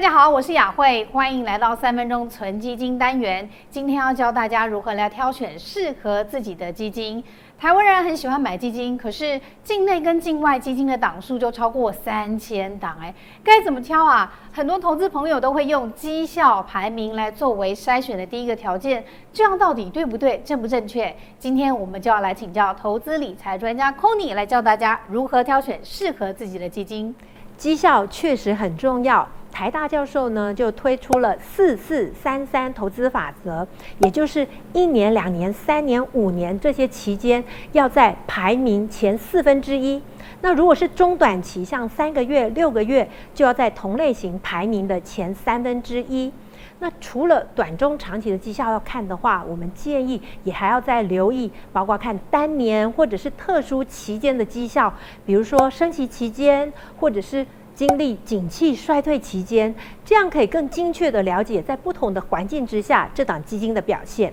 大家好，我是雅慧，欢迎来到三分钟存基金单元。今天要教大家如何来挑选适合自己的基金。台湾人很喜欢买基金，可是境内跟境外基金的档数就超过三千档，哎，该怎么挑啊？很多投资朋友都会用绩效排名来作为筛选的第一个条件，这样到底对不对？正不正确？今天我们就要来请教投资理财专家 c o n y 来教大家如何挑选适合自己的基金。绩效确实很重要。台大教授呢就推出了四四三三投资法则，也就是一年、两年、三年、五年这些期间要在排名前四分之一。那如果是中短期，像三个月、六个月，就要在同类型排名的前三分之一。那除了短中长期的绩效要看的话，我们建议也还要再留意，包括看单年或者是特殊期间的绩效，比如说升息期间，或者是。经历景气衰退期间，这样可以更精确地了解在不同的环境之下，这档基金的表现。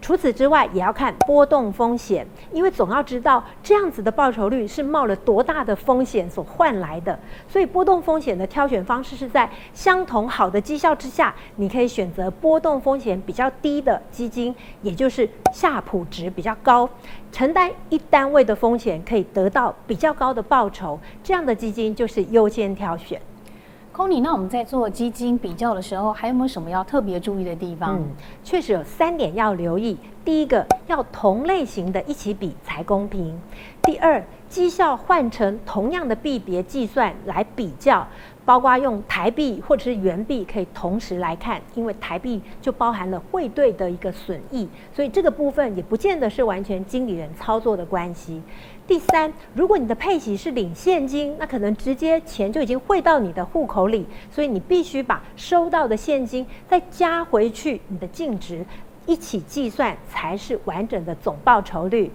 除此之外，也要看波动风险，因为总要知道这样子的报酬率是冒了多大的风险所换来的。所以，波动风险的挑选方式是在相同好的绩效之下，你可以选择波动风险比较低的基金，也就是夏普值比较高，承担一单位的风险可以得到比较高的报酬，这样的基金就是优先挑选。Conny，那我们在做基金比较的时候，还有没有什么要特别注意的地方？嗯，确实有三点要留意。第一个，要同类型的一起比才公平；第二，绩效换成同样的币别计算来比较。包括用台币或者是元币可以同时来看，因为台币就包含了汇兑的一个损益，所以这个部分也不见得是完全经理人操作的关系。第三，如果你的配息是领现金，那可能直接钱就已经汇到你的户口里，所以你必须把收到的现金再加回去你的净值，一起计算才是完整的总报酬率。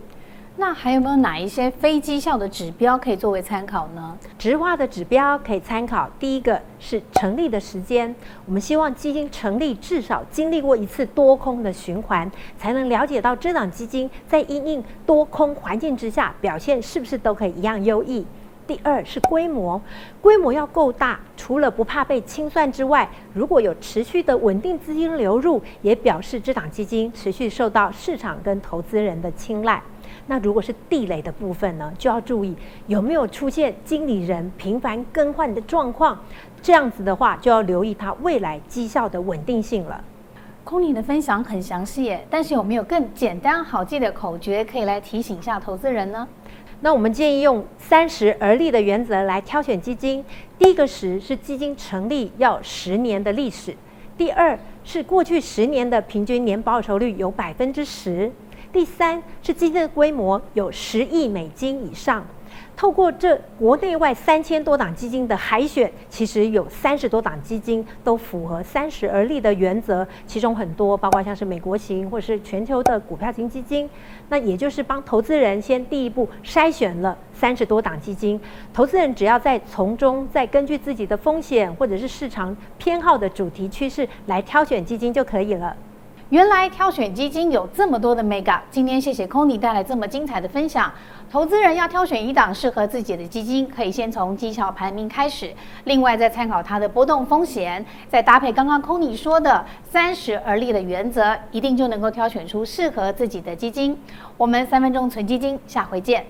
那还有没有哪一些非绩效的指标可以作为参考呢？直化的指标可以参考，第一个是成立的时间，我们希望基金成立至少经历过一次多空的循环，才能了解到这档基金在因应多空环境之下表现是不是都可以一样优异。第二是规模，规模要够大，除了不怕被清算之外，如果有持续的稳定资金流入，也表示这档基金持续受到市场跟投资人的青睐。那如果是地雷的部分呢，就要注意有没有出现经理人频繁更换的状况。这样子的话，就要留意它未来绩效的稳定性了。Conny 的分享很详细耶，但是有没有更简单好记的口诀可以来提醒一下投资人呢？那我们建议用三十而立的原则来挑选基金。第一个十是基金成立要十年的历史，第二是过去十年的平均年报酬率有百分之十。第三是基金的规模有十亿美金以上。透过这国内外三千多档基金的海选，其实有三十多档基金都符合三十而立的原则，其中很多包括像是美国型或者是全球的股票型基金。那也就是帮投资人先第一步筛选了三十多档基金，投资人只要在从中再根据自己的风险或者是市场偏好的主题趋势来挑选基金就可以了。原来挑选基金有这么多的 mega，今天谢谢 c o n y 带来这么精彩的分享。投资人要挑选一档适合自己的基金，可以先从绩效排名开始，另外再参考它的波动风险，再搭配刚刚 c o n y 说的三十而立的原则，一定就能够挑选出适合自己的基金。我们三分钟存基金，下回见。